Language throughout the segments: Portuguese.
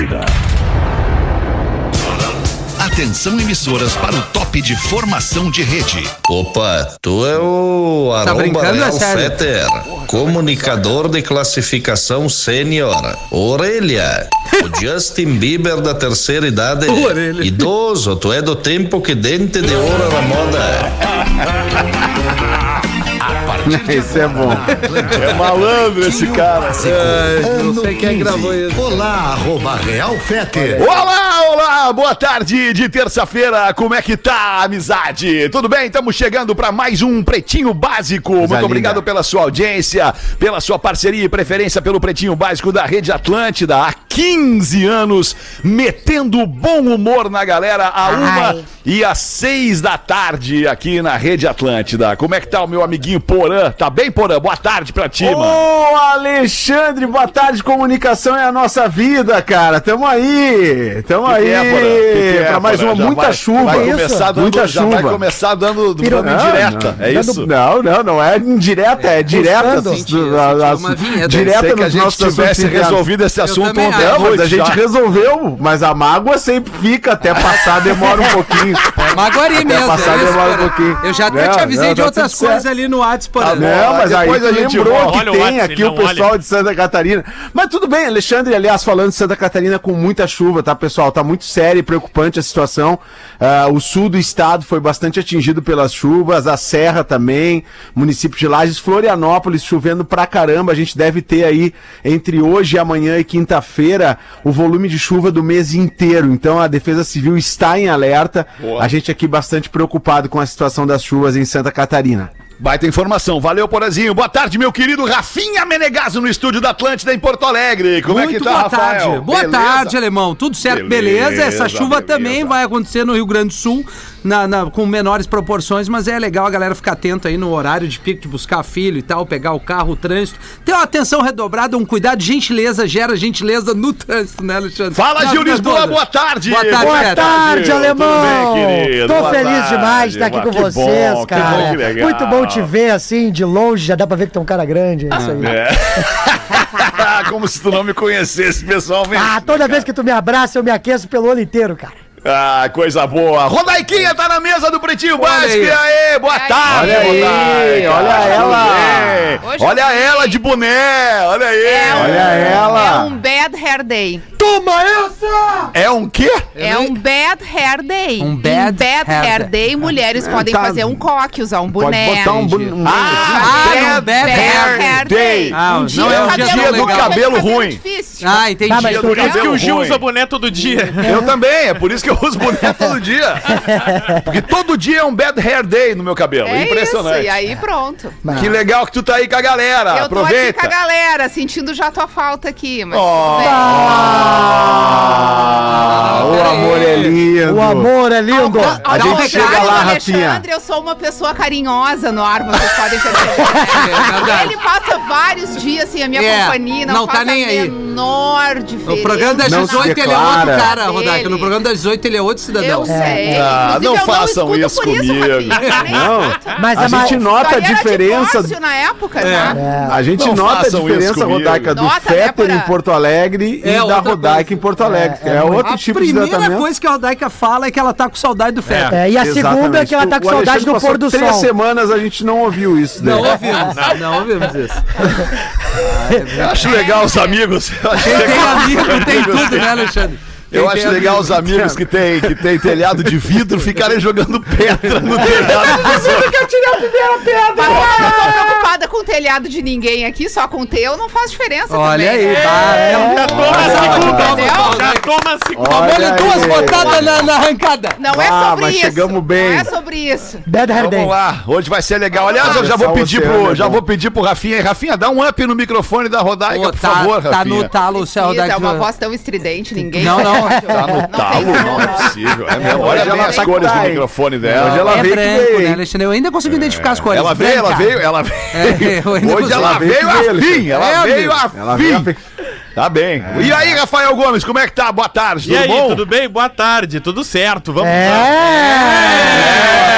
Atlântida. Atenção emissoras para o top de formação de rede. Opa, tu é o Tá Aromba Real é sério? Fetter, comunicador de classificação sênior. Orelha, o Justin Bieber da terceira idade. Orelha. Idoso, tu é do tempo que dente de ouro era moda. Esse é bom. É malandro esse cara. É, não sei quem gravou isso. Olá, arroba Real Feter. Olá, olá, boa tarde de terça-feira. Como é que tá, amizade? Tudo bem? Estamos chegando para mais um Pretinho Básico. Muito linda. obrigado pela sua audiência, pela sua parceria e preferência pelo Pretinho Básico da Rede Atlântida. Há 15 anos, metendo bom humor na galera, a uma e às seis da tarde aqui na Rede Atlântida. Como é que tá o meu amiguinho Porã? Tá bem, Porã? Boa tarde pra ti, mano. Ô, Alexandre, boa tarde. Comunicação é a nossa vida, cara. Tamo aí. Tamo aí. é, Porã? É, pra mais uma, muita vai- chuva. Vai Isso. começar dando, muita já chuva. vai começar dando, dando Não, indireta. não, é não, isso? Não, não, não é indireta, é direta. Buscando. as- Senti, eu as- senti uma vinheta. direta que a gente tivesse resolvido esse assunto ontem à noite a gente resolveu, mas a mágoa sempre fica, até passar demora um pouquinho. Maguari Até mesmo. passar é demora um pouquinho. Eu já até te avisei de tá outras coisas ali no WhatsApp, Porã. Tá. Não, mas aí Depois tu a gente lembrou que tem aqui o pessoal de Santa Catarina. Mas tudo bem, Alexandre, aliás, falando de Santa Catarina com muita chuva, tá, pessoal? Tá muito séria e preocupante a situação. Ah, o sul do estado foi bastante atingido pelas chuvas, a Serra também, município de Lages, Florianópolis chovendo pra caramba. A gente deve ter aí entre hoje, amanhã e quinta-feira o volume de chuva do mês inteiro. Então a Defesa Civil está em alerta. Boa. A gente aqui bastante preocupado com a situação das chuvas em Santa Catarina. Baita informação. Valeu, Porazinho. Boa tarde, meu querido Rafinha Menegaso no estúdio da Atlântida em Porto Alegre. Como Muito é que tá, boa Rafael? tarde. Boa Beleza? tarde, alemão. Tudo certo, beleza. Beleza, Essa chuva beleza. também vai acontecer no Rio Grande do Sul, na, na- com menores proporções, mas é legal a galera ficar atento aí no horário de pico de buscar filho e tal, pegar o carro, o trânsito. Ter uma atenção redobrada, um cuidado, gentileza gera gentileza no trânsito, né, Alexandre? Fala, Gil Lisboa. Boa tarde. Boa tarde, Boa tarde, Gil. alemão! Bem? Tô Boa feliz tarde. demais de estar aqui com Que bom, vocês, que cara. bom, que legal. Muito bom te ver assim, de longe, já dá pra ver que tu é um cara grande. É isso aí. É. Como se tu não me conhecesse pessoalmente. Ah, toda vez que tu me abraça, eu me aqueço pelo ano inteiro, cara. Ah, coisa boa. Rodaiquinha tá na mesa do Pretinho Básico. aí. E aí, boa tarde, Olha aí, Rodaica. olha ela. Olha ela de boné. Olha aí. É um, Olha ela. É um bad hair day. Toma essa! É um quê? É um bad hair day. Um bad bad hair hair day. day, mulheres podem tá. fazer um coque, usar um Pode boné. botar um, bu- um Ah, Ah, é um bad hair day. Ah, um não dia, é o um dia tão do legal. cabelo cabelo ruim. Difícil. Ah, entendi. Tá, mas Por isso que o Gil ruim. usa boné todo dia. Eu também, é por isso que eu uso boné todo dia. Porque todo dia é um bad hair day no meu cabelo. É Impressionante. isso, e aí pronto. Que legal que tu tá aí com a galera. Eu tô aqui Aproveita. com a galera, sentindo já tua falta aqui, mas Oh. tudo bem. Ah, o amor é lindo. O amor é lindo! A Ao gente contrário chega lá, Rafinha. Alexandre, eu sou uma pessoa carinhosa no ar, vocês podem perceber. É. Ele passa vários dias sem a minha É, companhia, não, não tá nem a aí. Menor diferença. No programa das Não se 18 ele é outro cara, Rodaica. No programa das 18 ele é outro cidadão. Eu sei. Ah, não eu façam isso por isso, comigo. Nem Não. Mas A é mais. gente nota a Isso diferença. na época, né? A gente Não nota a isso diferença. Rodaica, do Nota, né, Fetter Porã? em Porto Alegre É e da Rodaica coisa. em Porto Alegre. É, É, é outro A tipo de primeira tratamento. coisa que a Rodaica fala é que ela tá com saudade do Fetter. É, e a segunda é que ela tá com saudade do pôr do três sol. semanas a gente não ouviu isso. Não Né? ouvimos, não ouvimos isso. Acho legal os amigos. Quem tem amigo tem tudo, né, Alexandre? Eu acho legal os amigos que tem, que tem telhado de vidro ficarem jogando pedra no telhado dos outros. Mas eu não tô preocupada com o telhado de ninguém aqui, só com o teu não faz diferença Olha também. aí, bah, é. Já toma a segunda. Já toma a segunda. Olha duas aí. botadas na, na arrancada. Não é Ah, sobre mas isso. chegamos bem. Não é sobre isso. Bad Hair Day. Vamos lá, hoje vai ser legal. Aliás, eu já vou o pedir pro, já vou pedir pro Rafinha. Rafinha, dá um up no microfone da Rodaica, Pô, por tá, favor, tá Rafinha. no talo, se a Precisa, Rodaica... é uma voz tão estridente, ninguém Não, não. Tá no Não talo, tem não é possível. É mesmo. Olha Hoje ela as tá cores do com- microfone Hoje dela. ela É veio branco, né? Alexandre? Eu ainda consegui identificar as cores. Ela veio, ela veio, ela veio. É, Hoje ela veio veio que a veio, fim, ela É, veio a Ela veio a fim. fim. Tá bem. E aí, Rafael Gomes, como é que tá? Boa tarde, E tudo aí, bom? tudo bem? Boa tarde, tudo certo. Vamos lá. É!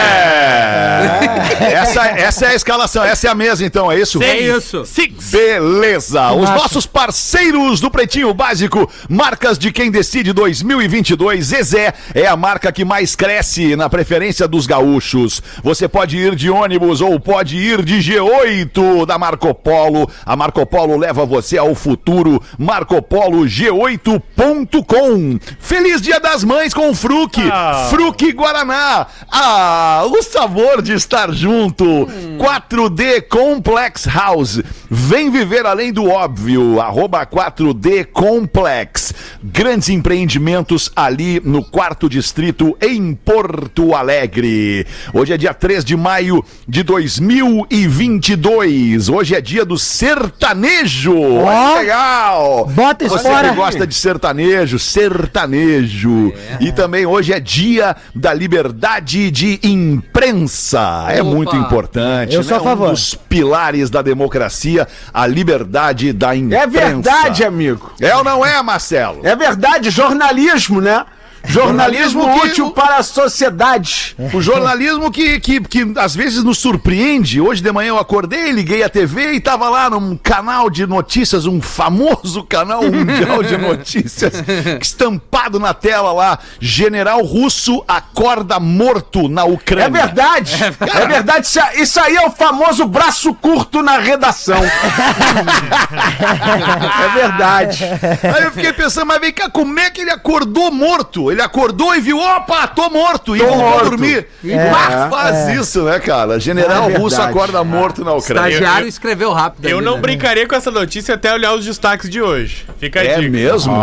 Essa, essa é a escalação, essa é a mesa, então, é isso? É isso. Six. Beleza! Os Massa. nossos parceiros do Pretinho Básico, marcas de quem decide 2022. Zezé é a marca que mais cresce na preferência dos gaúchos. Você pode ir de ônibus ou pode ir de G8 da Marco Polo. A Marco Polo leva você ao futuro. Marcopolo G8.com. Feliz Dia das Mães com o Fruc. Ah. Fruc Guaraná. Ah, o sabor de estar junto. 4D Complex House. Vem viver além do óbvio. Arroba 4D Complex. Grandes empreendimentos ali no quarto distrito em Porto Alegre. Hoje é dia 3 de maio de 2022. Hoje é dia do sertanejo. Olha que legal. Bota isso Você fora. que gosta de sertanejo, sertanejo. E também hoje é dia da liberdade de imprensa. É. muito importante. Eu sou a né? favor. Um dos pilares da democracia, a liberdade da imprensa. É verdade, amigo. É ou não é, Marcelo? É verdade, jornalismo, né? Jornalismo, Jornalismo que- útil para a sociedade. O jornalismo que, que, que às vezes nos surpreende. Hoje de manhã eu acordei, liguei a TV e tava lá num canal de notícias, um famoso canal mundial de notícias, estampado na tela lá. General russo acorda morto na Ucrânia. É verdade. É verdade. Isso- Isso aí é o famoso braço curto na redação. é verdade. Aí eu fiquei pensando, mas vem cá, como é que ele acordou morto? Ele acordou e viu, opa, tô morto, e Tô voltou a morto. dormir. É, Mas faz isso, né, cara? General É russo acorda morto na Ucrânia. Estagiário escreveu rápido. Eu ali, não né? brincaria com essa notícia até olhar os destaques de hoje. Fica a É dica. mesmo?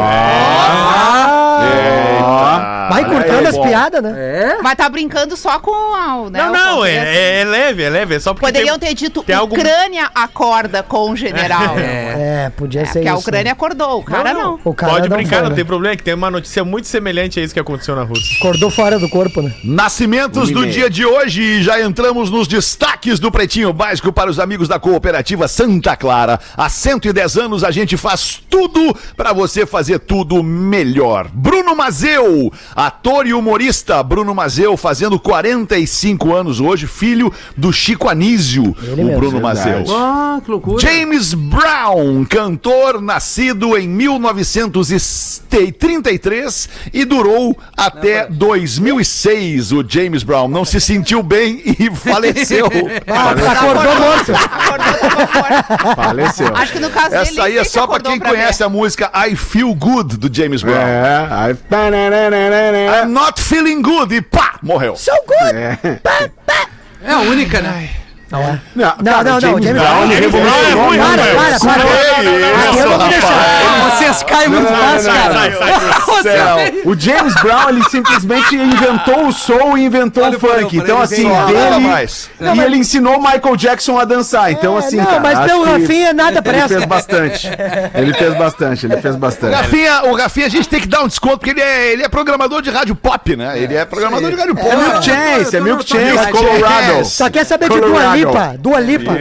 Vai cortando as piadas, né? É? Mas tá brincando só com o. Né, Não, não, é, é leve, é leve. É só porque Poderiam tem- ter dito tem algum- Ucrânia acorda com o general. É, É, podia ser porque isso. a Ucrânia acordou, o cara não. O cara Pode não brincar, foi, não né? tem problema, que tem uma notícia muito semelhante a isso que aconteceu na Rússia. Acordou fora do corpo, né? Nascimentos do dia de hoje e já entramos nos destaques do Pretinho Básico para os amigos da Cooperativa Santa Clara. Há 110 anos a gente faz tudo para você fazer tudo melhor. Bruno Mazeu, ator e humorista. Bruno Mazeu fazendo 45 anos hoje, filho do Chico Anísio, Ele o mesmo, Bruno. Mazeu. Ah, que loucura. James Brown, cantor nascido em 1933 e durou até 2006. O James Brown não se sentiu bem e faleceu. Ah, acordou morto. Acordou, morto. Faleceu. Acho que no caso dele. Essa aí é só pra quem conhece a música I Feel Good do James Brown. É. I'm not feeling good e pá, morreu. So good. É a única, né? Não, Não, cara, não, não, James James Brown, Brown ele é ruim. Para, para, para. Aqui eu não vou deixar. Vocês caem muito não, fácil, não, cara. O James Brown, ele simplesmente inventou o soul e inventou o o funk. Então, ele assim, dele... e ele ensinou o Michael Jackson a dançar. Então, É, assim, não, cara, mas pelo que Rafinha nada Ele presta. fez bastante. Ele fez bastante, ele fez O bastante. Rafinha, o Rafinha a gente tem que dar um desconto, porque ele é, ele é programador de rádio pop, né? Ele é programador de rádio pop. É Milk Chance, é Milk Chance, Colorado. Só quer saber de Colorado. Lipa. Dua Lipa.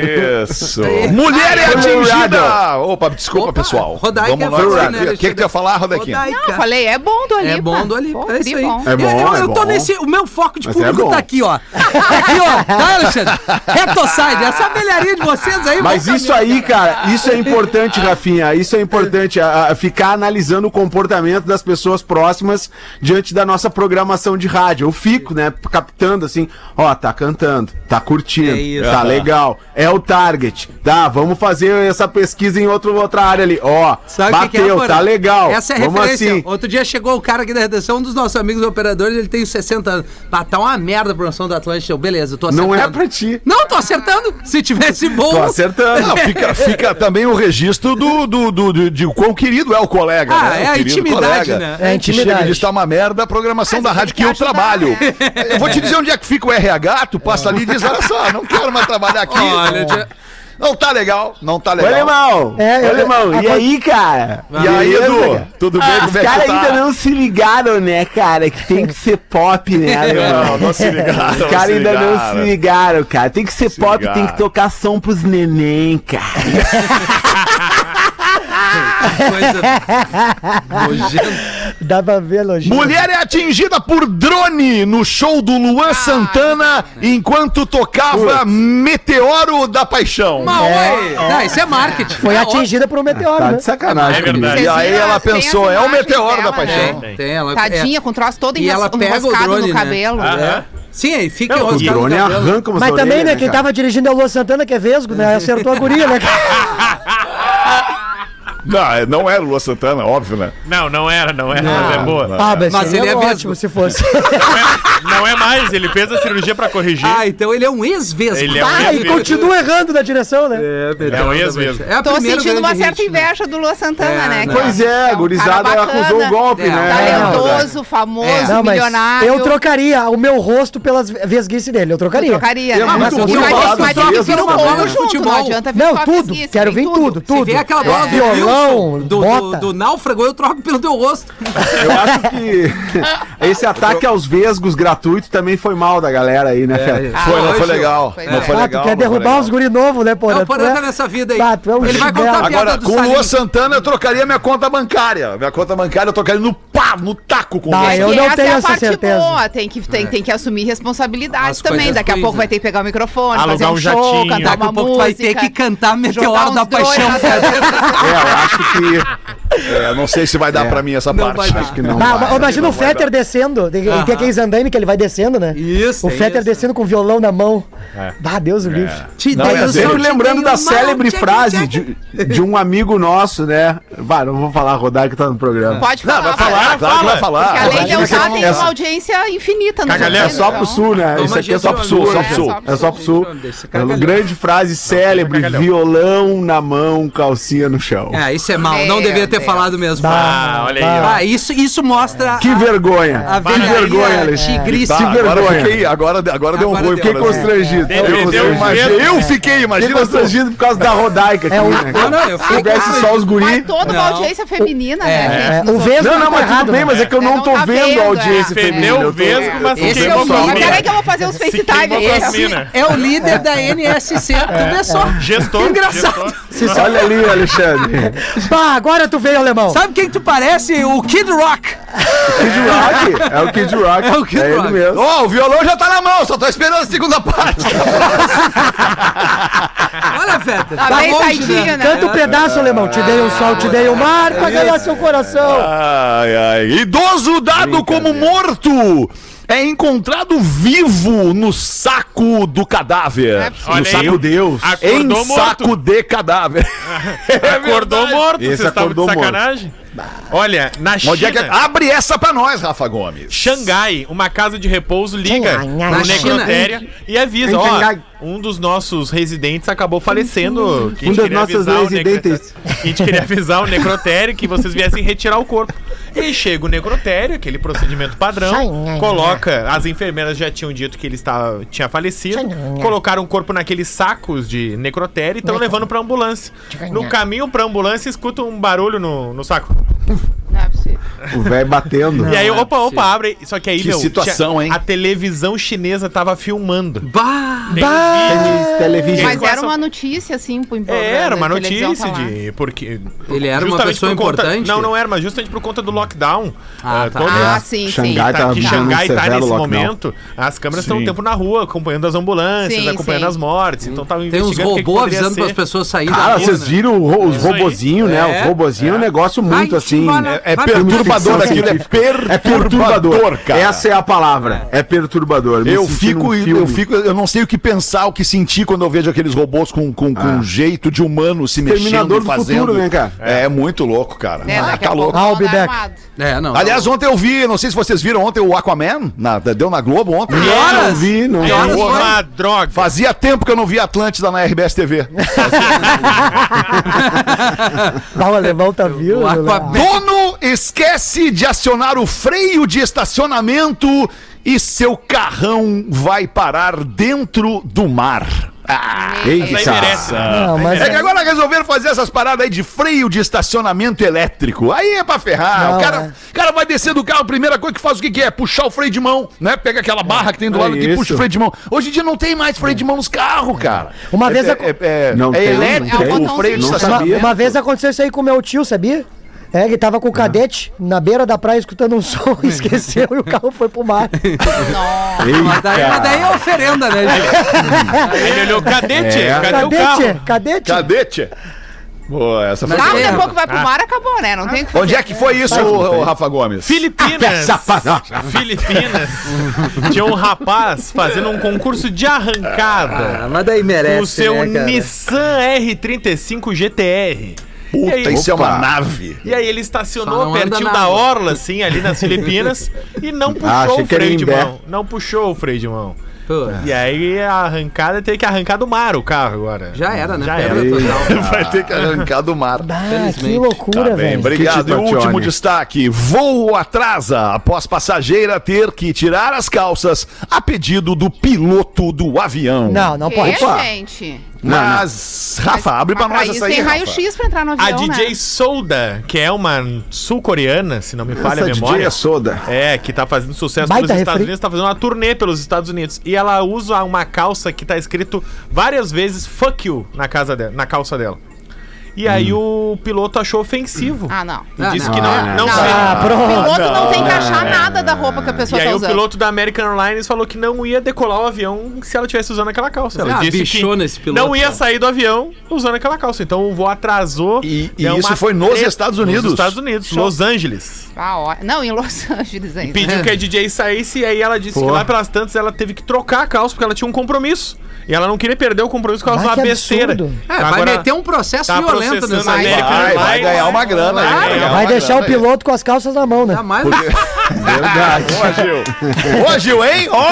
Isso. Mulher é atingida. Opa, desculpa, Opa, pessoal. Rodaica Vamos é lá. forte, O né, que, que tu ia falar, Rodaquinha? Rodaica. Não, eu falei, é bom do Alipa. É bom do Alipa, Pô, é isso aí. bom. É bom, eu, eu, é eu tô bom. nesse. O meu foco de Mas é público bom. tá aqui, ó. Aqui, ó. Tá, Alexandre? Rectoside. Essa velharia de vocês aí. Mas isso aí, cara, isso é importante, Rafinha. Isso é importante, a, a ficar analisando o comportamento das pessoas próximas diante da nossa programação de rádio. Eu fico, né, captando assim, ó, tá cantando, tá curtindo, É isso. Tá legal, é o target, tá? Vamos fazer essa pesquisa em outro, outra área ali, ó, Sabe o que que é, bateu, tá legal. Essa é a Vamos referência. assim. Outro dia chegou o cara aqui da redação, um dos nossos amigos operadores, ele tem 60 anos. Ah, tá uma merda a promoção do Atlântico. Eu, Beleza, eu tô acertando. Não é pra ti. Não, tô acertando. Se tivesse bom. Tô acertando. Não, fica, fica também o registro do, do, do, do- de o quão querido é o colega. Ah, né? é O a intimidade, colega, né? É a chega intimidade. e diz tá uma merda a programação da Mas rádio que eu trabalho. Eu vou te dizer onde é que fica o RH, tu passa ali e diz, olha só, não quero mais trabalhar aqui. Olha, já- Não tá legal, não tá Ô, legal. alemão! É, Ô, eu- alemão, e aí, cara? E aí, Edu? cara? Tudo bem? Ah, Como os é que caras tá? ainda não se ligaram, né, cara? Que tem que ser pop, né, alemão? Não, não se ligaram. Os não caras ainda não ligaram. se ligaram, cara. Tem que ser Se pop, ligaram. tem que tocar som pros neném, cara. Coisa nojenta. Dá pra ver lojinha. Mulher é atingida por drone no show do Luan Santana enquanto tocava Meteoro da Paixão. Mal, é. Não, isso é marketing. Foi É atingida por um meteoro, Tá né? de sacanagem. É verdade. E aí ela pensou, é o Meteoro da dela, Paixão. né? Tem, ela, Tadinha, com o troço todo E ela enros- pega o enroscado drone, no né? cabelo. Aham. Sim, aí fica O drone arranca umas Mas também, orelhas, né, quem cara? tava dirigindo é o Luan Santana, que é vesgo, né? Acertou a guria, né? Não, não era o Luan Santana, óbvio, né? Não, não era, não era, mas é boa. Ah, mas, Mas seria ele é ótimo vesgo. se fosse. Não é mais, ele fez a cirurgia pra corrigir. Ah, então ele é um ex-vesgo. Ele é um Ah, e ex-vesgo. continua errando na direção, né? É, É o ex mesmo. É a Tô primeira sentindo uma grande certa hit, né? inveja do Luan Santana, É, né? não. que Pois um é, a gurizada bacana, acusou o golpe, É. né? Talentoso, famoso, É. Não, mas milionário. eu trocaria o meu rosto pelas vesguices dele. Eu Eu trocaria. trocaria, É né? muito Mas ruim falar dos vai ter que vir né? combo Não, junto, futebol. não adianta vir Não, só a tudo. vesguice, Quero vem vir tudo, Se tudo. vê aquela bola do Violão, Wilson, do, bota. do, do náufrago, eu troco pelo teu rosto. Eu acho que esse ataque aos vesgos gratuito também foi mal da galera aí, né, Fé? Ah, Foi, não foi legal. foi Não legal. foi Ah, legal. tu quer derrubar os guri novos, né, Porã? Não, é- tá nessa vida aí. Tu é um Ele vai contar Agora, do com o. Luan Santana, eu trocaria minha conta bancária. Minha conta bancária eu trocaria no pá, no taco com o Tá, Luan É eu não essa tenho é a essa parte certeza. boa, tem que, tem, tem que assumir responsabilidades As também. coisas Daqui a pouco né? vai ter que pegar o microfone, Alugar fazer um, um show, jatinho. cantar Daqui uma a pouco música. vai ter que cantar Meteoro da dois Paixão. É, acho que. É, não sei se vai dar pra mim essa Não parte. Acho que não. Ah, vai. imagina não o Fetter descendo. Tem, tem aqueles andaime que ele vai descendo, né? Isso, O é Fetter isso. descendo com o violão na mão. Bah, Deus o livre. Te Não, é o sempre lembrando da célebre frase de, de um amigo nosso, né? Vai, não vou falar, rodar que tá no programa. Pode Não, falar. vai falar, claro que vai falar. Porque além de eu já não- tem uma audiência infinita no Cagalhão. É só pro sul, né? Isso aqui é só pro sul, onda. só É, pro sul. É só pro sul. É grande frase célebre, violão na mão, calcinha no chão. É, isso é mal. Não Meu devia ter Deus. falado mesmo. Ah, olha aí, ó. Ah, isso, isso mostra Que a, vergonha. a que vergonha, Alexandre. tigrice. Tá, Que agora vergonha. fiquei, agora, agora deu um Agora ruim. deu. Fiquei constrangido. Deu- Fiquei deu Imagina- medo. eu fiquei, Fiquei imagina. tu. constrangido por causa da rodaica aqui, É o- né? Não, não, eu Se fiquei tivesse só os guri. Mas toda uma Não. audiência feminina, É. né, É, gente? o Nos Vesgo Não, não, tá mas tudo bem, né? mas é que eu É, não não tô tá vendo a audiência é. feminina. Fedeu eu o vesgo, mas Esse se é o queimou com minas. peraí que eu vou fazer os Se FaceTime aqui. É o líder da NSC. Tu vê só. Gestor, Engraçado. Olha ali, Alexandre. Bah, agora tu veio, alemão. Sabe quem tu parece? O Kid Rock. Kid Rock. É o Kid Rock. É o Kid É Rock. ele mesmo. Ó, o violão já tá na mão, só tô esperando a segunda parte. Olha, Feta. Tá bem saidinho, né? Canta um pedaço, alemão. Te dei o sol, te dei o mar pra ganhar seu coração. Ai, ai. Idoso dado como morto é encontrado vivo no saco do cadáver. É no aí, saco Deus. Em Acordou saco morto. de cadáver. Acordou morto, Esse vocês estavam de acordou morto. Olha, na China, é que... Abre essa pra nós, Rafa Gomes. Xangai, uma casa de repouso liga China. necrotério e avisa, ó, Xangai. um dos nossos residentes acabou falecendo. Um dos nossos residentes. necro- A gente queria avisar o necrotério que vocês viessem retirar o corpo. E aí chega o necrotério, aquele procedimento padrão, coloca, as enfermeiras já tinham dito que ele estava, tinha falecido, colocaram o corpo naqueles sacos de necrotério e estão levando pra ambulância. No caminho pra ambulância, escuta um barulho no, no saco. Não é possível. O velho batendo. E aí, opa, opa, abre. Só que aí, Que meu. situação, tinha- hein? A televisão chinesa tava filmando. Bah. Tem vídeo. Televisão. Mas era uma notícia, assim, pro É, era uma notícia tá de. Porque. Ele era uma pessoa por conta- importante? Não, não era, mas justamente por conta do lockdown. Ah, ah, tá. todo- Ah, sim, Xangai sim. tá- que Xangai tá nesse lockdown. momento, as câmeras estão Sim. um tempo na rua, acompanhando as ambulâncias, Sim, acompanhando sim. as mortes. Então tava Tem uns robôs avisando para as pessoas saírem Cara, da rua, vocês né? viram os robozinhos, né? É. Os robozinhos é um negócio muito Ai, assim. vai- É, é vai- perturbador aquilo, é perturbador, É cara. Essa é a palavra. É perturbador. Eu fico, eu fico, eu não sei o que pensar, o que sentir quando eu vejo aqueles robôs com, com, com um jeito de humano se mexendo e fazendo. futuro, né, cara? É, muito louco, cara. É, ah, tá louco. I'll be back. É, não. Aliás, ontem eu vi, não sei se vocês viram ontem o Aquaman, na, deu na Globo ontem. Não vi, não Que vi. horas? Uma droga. Fazia tempo que eu não via Atlântida na RBS TV. Ah, o alemão tá vindo. O Aquaman. Dono esquece de acionar o freio de estacionamento e seu carrão vai parar dentro do mar. Ah, Eita. Isso aí merece. Não, mas é que agora resolveram fazer essas paradas aí de freio de estacionamento elétrico. Aí é pra ferrar. Não, o cara, é. cara vai descer do carro, a primeira coisa que faz o que, que é? Puxar o freio de mão, né? Pega aquela barra que tem do É lado e isso. puxa o freio de mão. Hoje em dia não tem mais freio de mão nos carros, cara. Uma É- vez é, a- é- é- Não é tem, não elétrico tem. o freio de Não Uma, estacionamento. sabia. uma vez aconteceu isso aí com meu tio, sabia? É, ele tava com o cadete na beira da praia escutando um som, esqueceu e o carro foi pro mar. Mas daí, mas daí é oferenda, né, gente? Ele olhou, cadete, É. cadê o carro? Cadete, cadete. Cadete? Boa, essa foi. Daqui a pouco vai Ah. pro mar, acabou, né? Não tem o que fazer. Onde é que foi isso, ô, ô, Rafa Gomes? Filipinas. Safanagem. Filipinas. Tinha um rapaz fazendo um concurso de arrancada. Ah, mas daí merece, o seu né, cara? Nissan R35 GTR. Puta, E aí- isso é uma nave. E aí ele estacionou pertinho da orla, assim, ali nas Filipinas, e não puxou Ah, o que freio de mão. Não puxou o freio de mão. Pô, E aí a arrancada teve que arrancar do mar o carro agora. já era, né? Já era. total. Vai ter que arrancar do mar. Ah, que Felizmente. loucura, Tá velho. obrigado. E o último destaque: voo atrasa após passageira ter que tirar as calças a pedido do piloto do avião. Não, não Que, pode. Opa. gente? Mas, Rafa, abre pra nós essa aí. tem raio-x pra entrar no avião, A DJ né? Soda, que é uma sul-coreana, se não me falha a Essa DJ memória. é soda. É, que tá fazendo sucesso Baita pelos refri. Estados Unidos, tá fazendo uma turnê pelos Estados Unidos. E ela usa uma calça que tá escrito várias vezes fuck you na, casa dela, na calça dela. E aí o piloto achou ofensivo. Ah, não. E Ah, disse não. que não, Ah, não, não. Ah, O piloto não, tem que achar nada da roupa que a E pessoa aí tá o usando. piloto da American Airlines falou que não ia decolar o avião se ela tivesse usando aquela calça. Ela Ah, disse que esse piloto, não ia sair do avião usando aquela calça. Então o voo atrasou. E- e isso foi nos treta- Estados Unidos? Nos Estados Unidos, Los Angeles. Ah, ó. Não, em Los Angeles ainda. Pediu que a DJ saísse e aí ela disse que lá pelas tantas ela teve que trocar a calça porque ela tinha um compromisso. E ela não queria perder o compromisso com Ah, uma que besteira. É, vai Agora- meter um processo tá violento nessa. Vai, vai Vai, ganhar uma grana aí. vai Vai uma deixar o grana aí. piloto com as calças na mão, né? Ainda mais Verdade. Ô, Gil. Ô, Gil, hein? Ô,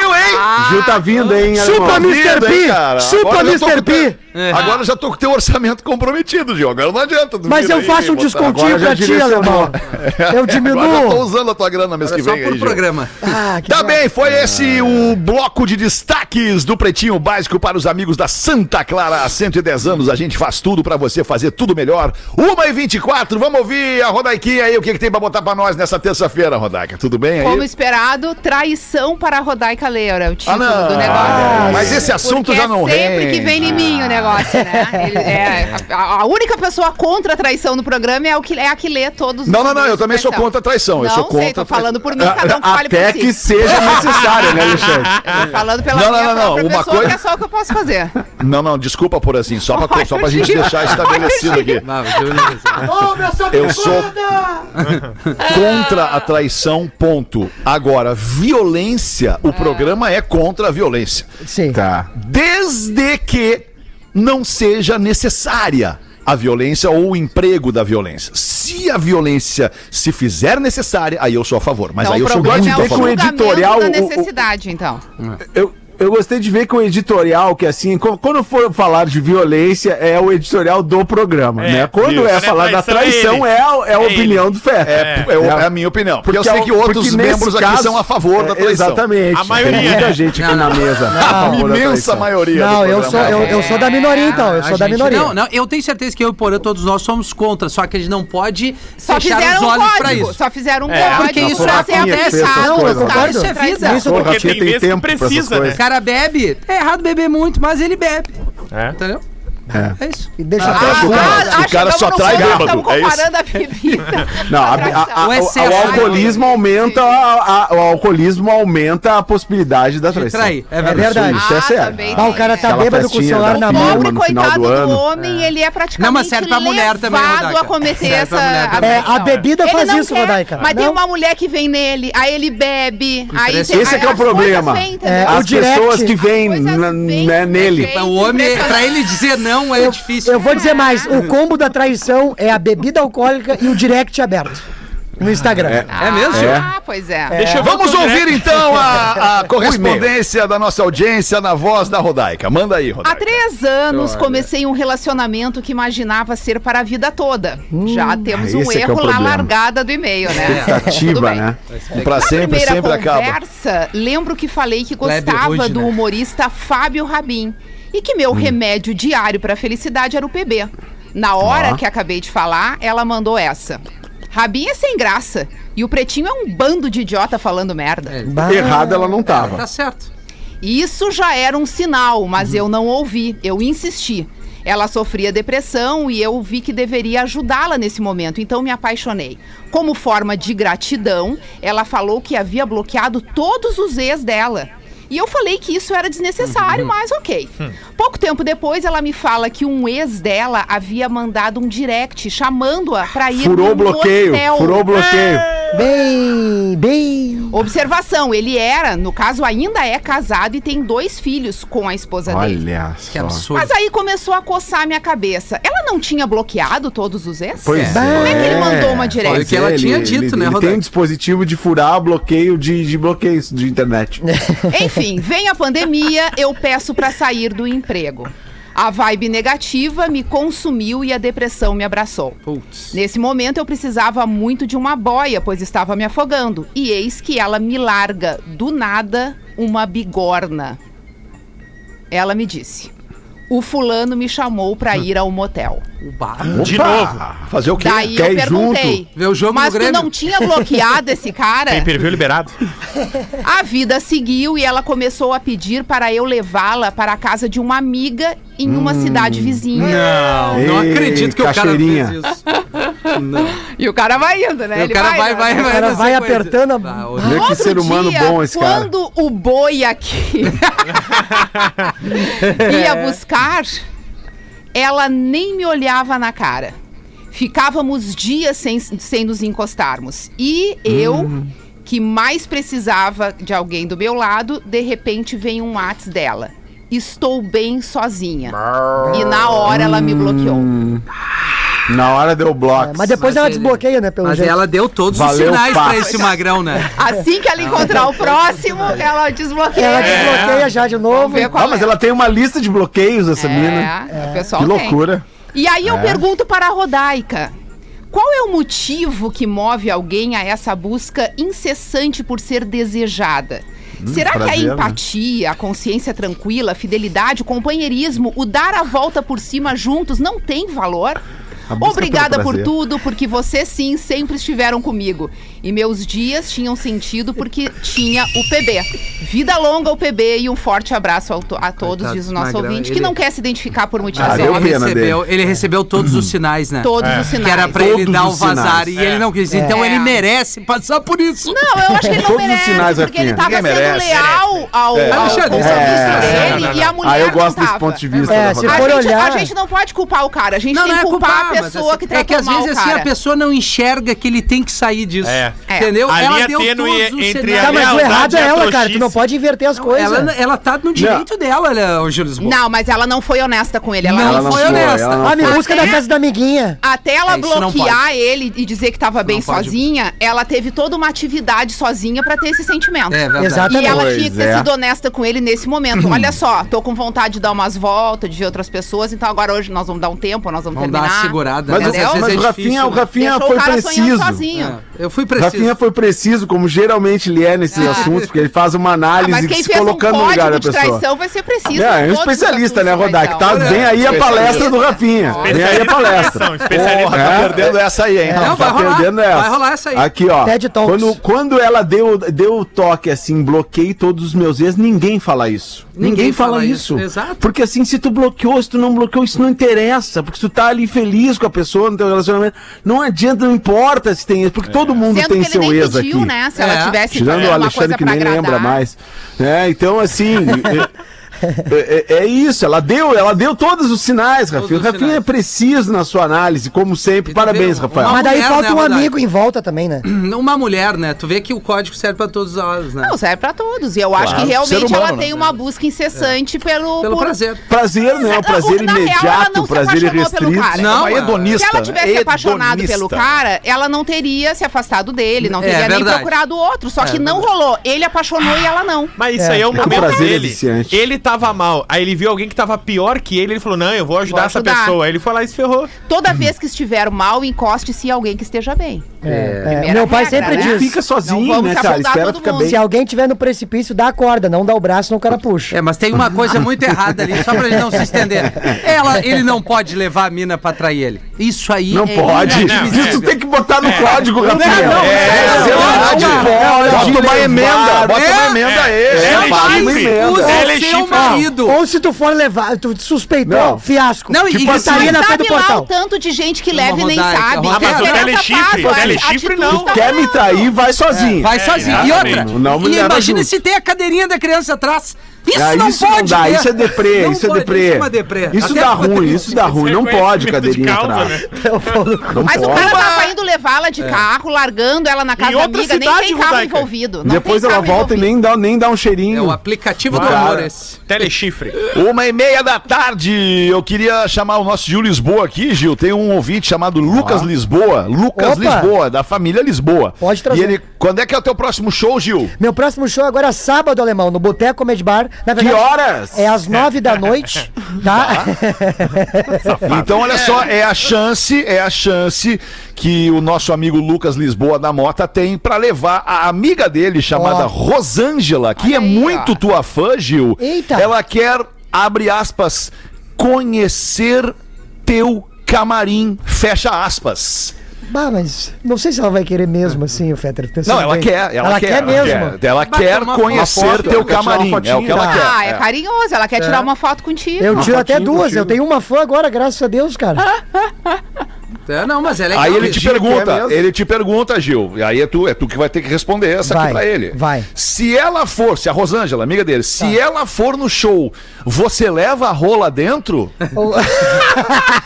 Gil, hein? Gil tá vindo, hein? Chupa? Mr. P! Chupa, Mr. com- P! Agora já tô com o teu orçamento comprometido, Gil. Agora não adianta. Mas eu aí faço um descontinho pra ti, alemão. Eu Agora eu tô diminuo. usando a tua grana mês que É só vem aí, por Gil. programa. Ah, que Tá bom. bem, foi esse o bloco de destaques do Pretinho Básico para os amigos da Santa Clara. Há 110 anos a gente faz tudo para você fazer tudo melhor. 1 e 24 vamos ouvir a Rodaiquinha aí, o que, que tem para botar para nós nessa terça-feira, Rodaica? Tudo bem aí? Como esperado, traição para a Rodaica Leira, o título Ah, do negócio. Ah, mas esse assunto Porque já não é sempre rende. que vem em mim o negócio, né? Ele- é, a, a única pessoa contra a traição no programa é, o que, é a que lê todos Não, os não, não, eu livros de também sou contra a traição. Eu não sou sei, contra tô falando por mim, cada um que fale por Até si. que seja necessário, né, Alexandre? Tô falando pela Não, não, minha não, não, própria uma pessoa, coisa- que é só o que eu posso fazer. Não, não, desculpa por assim, só pra, só pra gente deixar estabelecido aqui. Não, Eu sou contra a traição, ponto. Agora, violência, o programa é contra a violência. Sim. Tá. Desde que não seja necessária a violência ou o emprego da violência. Se a violência se fizer necessária, aí eu sou a favor. Mas então aí o eu sou problema muito é o com o editorial, da o- o- necessidade, então. Eu, eu gostei de ver com o editorial, que assim, quando for falar de violência, é o editorial do programa, É, né? Quando isso. é é falar da traição, traição, é é, a, é a É opinião do Fé. É, é, é a minha opinião. Porque, eu sei é que outros porque membros aqui caso- são a favor da é, traição. Exatamente. A maioria, Tem muita né? gente aqui Não, na não. mesa. A favor da imensa maioria. Não, do eu sou, eu, eu sou da minoria, então. Eu A sou da minoria. Não, não, eu tenho certeza que eu e o Porã, todos nós somos contra, só que a gente não pode Só fechar fizeram os um olhos pra código. isso. Só fizeram um É, código. porque isso pra acontece. Não, eu concordo. Isso é vida. Porque tem que tempo pra precisa, né? Cara bebe, é errado beber muito, mas ele bebe. É. Entendeu? É. É isso. E deixa Ah, até o ah, o cara só trai bêbado, é isso? comparando a bebida. Não, a- a a-. O excesso, o, né? alcoolismo aumenta a- a- o alcoolismo aumenta a possibilidade da traição. trair, é É verdade. Isso é sério. também Ah, o cara tá Aquela bêbado com o celular na mão. Pobre no final coitado do do, ano. homem, ele é praticamente Não, mas serve pra mulher também, a cometer Serve essa... É, a bebida Ele faz isso, Rodaica. Mas tem uma mulher que vem nele, aí ele bebe, aí tem, Esse é que é o problema. É, As o pessoas que vêm né, nele. O homem, pra ele dizer não é difícil. Eu vou dizer mais, o combo da traição é a bebida alcoólica e o direct aberto no Instagram. É mesmo? Ah, pois é. Deixa eu ver Vamos ouvir então a, a correspondência da nossa audiência na voz da Rodaica. Manda aí, Há Rodaica. três anos comecei um relacionamento que imaginava ser para a vida toda. Já temos um esse é é erro na problema. largada do e-mail, né? Tudo Ativa, bem. né? Pra Na sempre, primeira sempre acaba. conversa, lembro que falei que gostava do né? humorista Fábio Rabin e que Hum. meu remédio diário para felicidade era o PB. Na hora Ó. que acabei de falar, ela mandou essa. Rabin é sem graça e o Pretinho é um bando de idiota falando merda. Bah. Errada ela não tava. Tá certo. Isso já era um sinal, mas eu não ouvi, eu insisti. Ela sofria depressão e eu vi que deveria ajudá-la nesse momento, então me apaixonei. Como forma de gratidão, ela falou que havia bloqueado todos os ex dela. E eu falei que isso era desnecessário, Uhum. mas ok. Hum. Pouco tempo depois, ela me fala que um ex dela havia mandado um direct chamando-a pra ir Furou num o bloqueio, motel. furou o bloqueio. Bem, bem. Observação, ele era, no caso ainda é casado e tem dois filhos com a esposa dele. Olha Que absurdo. Mas aí começou a coçar a minha cabeça. Ela não tinha bloqueado todos os ex? Pois É. é. Como é que ele mandou uma direct? Foi o que ela tinha dito, né, ele tem um dispositivo de furar bloqueio de, de bloqueios de internet. Enfim, vem a pandemia, eu peço pra sair do emprego. A vibe negativa me consumiu e a depressão me abraçou. Putz. Nesse momento eu precisava muito de uma boia, pois estava me afogando. E eis que ela me larga do nada uma bigorna. Ela me disse: "O fulano me chamou pra ir ao motel". O bar. De novo. Fazer o quê? Daí Quer eu ir perguntei? Ver o jogo "Mas no tu Grêmio?" não tinha bloqueado esse cara?" Tem perfil liberado? A vida seguiu e ela começou a pedir para eu levá-la para a casa de uma amiga em uma cidade vizinha. Não, não Ei, acredito que o cara fez isso. Não. E o cara vai indo, né? E o cara vai, vai, vai. O cara vai apertando a- Ah, o- Vê que ser humano dia, bom esse cara. quando o boi aqui ia buscar, ela nem me olhava na cara. Ficávamos dias sem, sem nos encostarmos. E eu, Hum. que mais precisava de alguém do meu lado, de repente vem um WhatsApp dela. Estou bem sozinha. E na hora ela me bloqueou. Hum. Na hora deu bloco. Mas depois Mas ela ele- desbloqueia, né? Pelo Mas jeito. ela deu todos Valeu, os sinais passo. pra esse magrão, né? Assim que ela encontrar o próximo, ela desbloqueia. Ela desbloqueia já de novo. Ah, mas é. ela tem uma lista de bloqueios, essa mina. É, o pessoal Que tem. loucura. E aí eu É. pergunto para a Rodaica: qual é o motivo que move alguém a essa busca incessante por ser desejada? Será que a prazer, né? empatia, a consciência tranquila, a fidelidade, o companheirismo, o dar a volta por cima juntos não tem valor? Obrigada por prazer. tudo, porque vocês sim sempre estiveram comigo. E meus dias tinham sentido porque tinha o PB. Vida longa o PB e um forte abraço ao to- a todos, diz o nosso magrão, ouvinte, ele- que não quer se identificar por motivos Ah, ele, recebeu, ele recebeu todos os sinais, né? Todos os Que sinais. era pra ele Todos dar o os vazar e ele não quis. Então É. ele merece passar por isso. Não, eu acho que ele não Todos os merece, sinais, porque ele tava Ninguém sendo merece. leal ao, É. ao Alexandre, compromisso é. dele Não, não, não. e a mulher Ah, eu não gosto desse ponto de vista É, da se for A gente, olhar- a gente não pode culpar o cara, a gente Não, tem que é culpar a pessoa que É tratou que às mal vezes assim cara. a pessoa não enxerga que ele tem que sair disso. É. É. Entendeu? A ela linha deu tênue todos os entre a Tá, mas o errado é e a ela, cara. Tu não pode inverter as coisas. Ela, ela tá no direito dela, né, o Lisboa. Não, mas ela não foi honesta com ele. Ela Não, não, Ela foi foi, honesta. ela não Ah, me foi. busca na casa da amiguinha. Até ela É, não bloquear ele e dizer que tava bem Não pode. sozinha, ela teve toda uma atividade sozinha pra ter esse sentimento. É verdade. Exato. E ela Pois tinha que ter é. sido honesta com ele nesse momento. Olha só, tô com vontade de dar umas voltas, de ver outras pessoas, então agora hoje nós vamos dar um tempo, nós vamos, Vamos dar terminar. uma segurada. Mas, né? Às vezes mas é o Rafinha, difícil, o Rafinha Deixou foi o cara sonhando preciso. sozinho. É, eu fui preciso. Rafinha foi preciso, como geralmente ele é nesses assuntos, porque ele faz uma Ah, análise quem se fez um colocando no lugar da pessoa. traição vai ser preciso. É, é um especialista, né, de Rodak? Tá, vem aí a palestra do Rafinha. Vem aí a palestra. Especialista. Porra, tá É. perdendo essa aí, hein? Não, tá vai rolar. perdendo essa. Vai rolar essa aí. Aqui, ó. TED Talks. Quando, quando ela deu, deu o toque assim, bloqueei todos os meus ex, ninguém fala isso. Ninguém Ninguém, fala, fala isso. isso, exato. Porque assim, se tu bloqueou, se tu não bloqueou, isso não interessa. Porque se tu tá ali feliz com a pessoa no teu relacionamento, não adianta, não importa se tem ex, porque todo mundo Sendo tem que ele seu nem ex pediu, aqui. né? Se É. ela tivesse Tirando o Alexandre coisa que nem agradar. lembra mais. É, então, assim. é, é- é isso, ela deu, ela deu todos os sinais, Rafinha. O Rafinha sinais. é preciso na sua análise, como sempre. E Parabéns, Rafael. uma Mas daí mulher, falta né, um amigo em volta também, né? Uma mulher, né? Tu vê que o código serve pra todos os lados, né? Não, serve pra todos. E eu acho Claro, que realmente humano, ela né? tem uma busca incessante pelo, Pelo por- prazer. Prazer, não é um prazer Na real, ela imediato, não se prazer apaixonou pelo irrestrito. cara. Não, Uma é. hedonista. Se ela tivesse apaixonado pelo cara, ela não teria se afastado dele, não É, teria nem procurado outro. Só É, que não rolou. Ele apaixonou e ela não. Mas isso É. aí é o É o momento é dele. viciante. ele tava mal. Aí ele viu alguém que tava pior que ele. Ele falou: Não, eu vou ajudar, Vou essa ajudar. pessoa. Aí ele foi lá e se ferrou. Toda vez que estiver mal, encoste-se em alguém que esteja bem. É, Primeira Meu pai regra, sempre né? diz. Fica sozinho, Não vamos né, se cara? Espera ficar bem. Se alguém tiver no precipício, dá a corda, não dá o braço, não o cara puxa. É, mas tem uma coisa muito errada ali, só pra gente não se estender. Ela, ele não pode levar a mina pra trair ele. Isso aí Não é pode. inadmissível. Isso tem que botar no código, Rafinha. não, é, não, você não, não não, não, não, Bota Bota uma emenda, bota uma É, emenda é, É, emenda. Usa Ela é o seu marido. Ou se tu for levar, tu suspeitou, Não. fiasco. Não, e- tipo, e- gritaria na Mas frente do sabe lá o portal. tanto de gente que leva e nem sabe. Que Ah, mas o telechifre, telechifre atitude não. Quer me trair, vai sozinho. Vai sozinho. E outra, Não me e leva imagina junto. se tem a cadeirinha da criança atrás. Isso Ah, não isso pode não dá, isso é deprê, Não isso é pode, deprê. Isso é uma deprê. Isso dá ruim, isso dá ruim. Não pode cadeirinha causa, atrás. né? Mas o pode. cara tava indo levá-la de carro, largando ela na casa da outra amiga, nem tem carro Rodaica. envolvido. não Depois ela volta e nem dá, nem dá um cheirinho. É o aplicativo do amor esse. Telechifre. Uma e meia da tarde, eu queria chamar o nosso Gil Lisboa aqui, Gil. Tem um ouvinte chamado Lucas Lisboa. Lucas Opa. Lisboa, da família Lisboa. Pode trazer. E ele, quando é que é o teu próximo show, Gil? Meu próximo show é agora sábado, alemão, no Boteco Comedy Bar. Na Que verdade, horas? É às nove da noite, tá? Então, olha só, é a chance, é a chance que o nosso amigo Lucas Lisboa da Mota tem pra levar a amiga dele, chamada Ó. Rosângela, que é aí, muito ó. tua fã, Gil. Eita. Ela quer, abre aspas, conhecer teu camarim, fecha aspas. Bah, mas não sei se ela vai querer mesmo assim, o Fetter. Não, ela bem. quer, ela, ela quer, quer mesmo. Quer, ela quer conhecer uma foto, teu camarim, é o fotinho. que ela Tá. quer. Ah, é É. carinhoso. Ela quer tirar uma foto contigo. Eu tiro até duas. contigo. Eu tenho uma fã agora, graças a Deus, cara. É, não, mas é legal. Aí ele te Gil. pergunta, mesmo? ele te pergunta, Gil, e aí é tu, é tu que vai ter que responder essa Vai, aqui pra ele. vai. Se ela for, se a Rosângela, amiga dele, se Tá. ela for no show, você leva a rola dentro?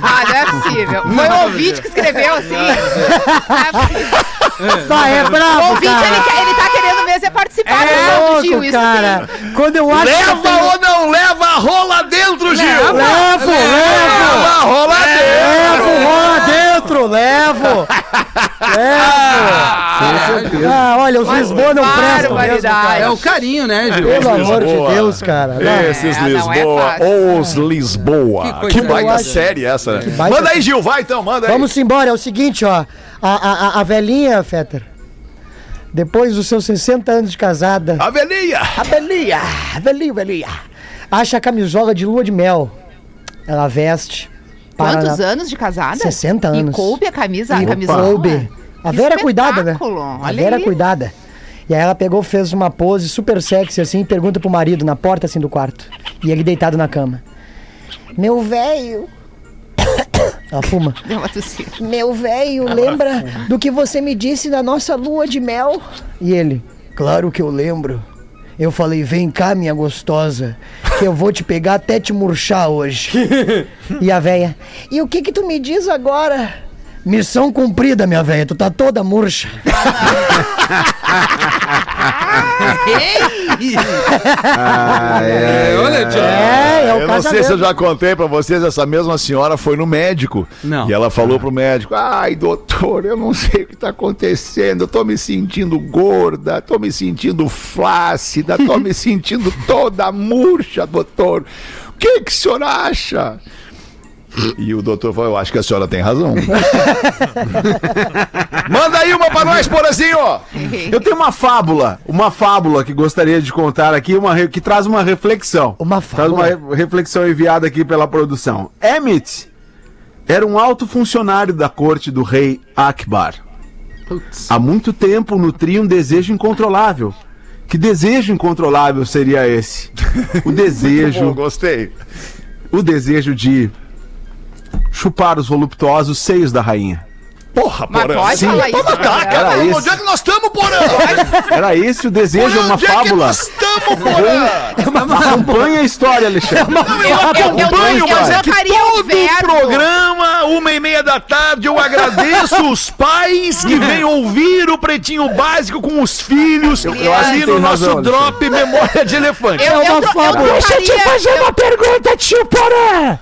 Ah, não é possível. Foi o ouvinte que escreveu assim. Não é possível. Bah, é O bravo, ouvinte, cara. ele, quer- ele tá querendo mesmo é participar É do jogo, Gil. louco, Isso cara. sim. Quando eu acho que eu Leva tenho- ou não leva a rola dentro, Gil? Levo, levo. Leva a rola dentro! Levo, rola dentro, levo. Levo. Ah, olha, os Lisboa não prestam mesmo, cara. É o carinho, né, Gil? Pelo amor de. Deus, cara. Não. Esses É, não é Lisboa, fácil. os Lisboa. Que baita série essa, né? Manda aí, Gil, vai então, manda aí. Vamos embora, é o seguinte, ó. A, a, a- a velhinha, Fetter, depois dos seus 60 anos de casada, A velhinha! a velhinha, a velhinha, velhinha, acha a camisola de lua de mel. Ela veste. para Quantos na- anos de casada? 60 anos. E coube a camisa, a E camisola? coube. A Vera é cuidada, né? A Vera é aí. cuidada. E aí ela pegou, fez uma pose super sexy assim, e pergunta pro marido na porta assim do quarto. E ele deitado na cama. Meu velho. Ela fuma. Deu uma tossida. Meu velho, lembra do que você me disse da nossa lua de mel? E ele, claro que eu lembro. Eu falei, vem cá, minha gostosa, que eu vou te pegar até te murchar hoje. e a véia, e o que que tu me diz agora? Missão cumprida, minha véia, tu tá toda murcha. Ah, é, Olha. É, é o eu não sei se eu já contei pra vocês, essa mesma senhora foi no médico. Não. E ela falou pro médico: Ai, doutor, eu não sei o que tá acontecendo. Eu tô me sentindo gorda, tô me sentindo flácida, tô me sentindo toda murcha, doutor. O que, que o senhor acha? E o doutor falou: Eu acho que a senhora tem razão. Manda aí uma pra nós, Porazinho! Eu tenho uma fábula, uma fábula que gostaria de contar aqui, uma re- que traz uma reflexão. Uma Traz fábula? uma re- reflexão enviada aqui pela produção. Emmett era um alto funcionário da corte do rei Akbar. Há muito tempo nutria um desejo incontrolável. Que desejo incontrolável seria esse? O Bom, desejo, gostei. o desejo de chupar os voluptuosos seios da rainha. Porra, Mas Porã. pode Sim, falar isso, toma tá, Era cara. isso. Onde é que nós estamos, Porã? Era esse o desejo, é uma Onde é que fábula. nós estamos, Porã? Acompanha a história, Alexandre. Não, eu eu- acompanho, eu mas é que todo verbo. programa, uma e meia da tarde, eu agradeço os pais que vêm ouvir o Pretinho Básico com os filhos eu acho ali no nosso razão, drop Memória de Elefante. Eu, eu, uma eu fábula. trocaria... eu- pergunta, tio Porã.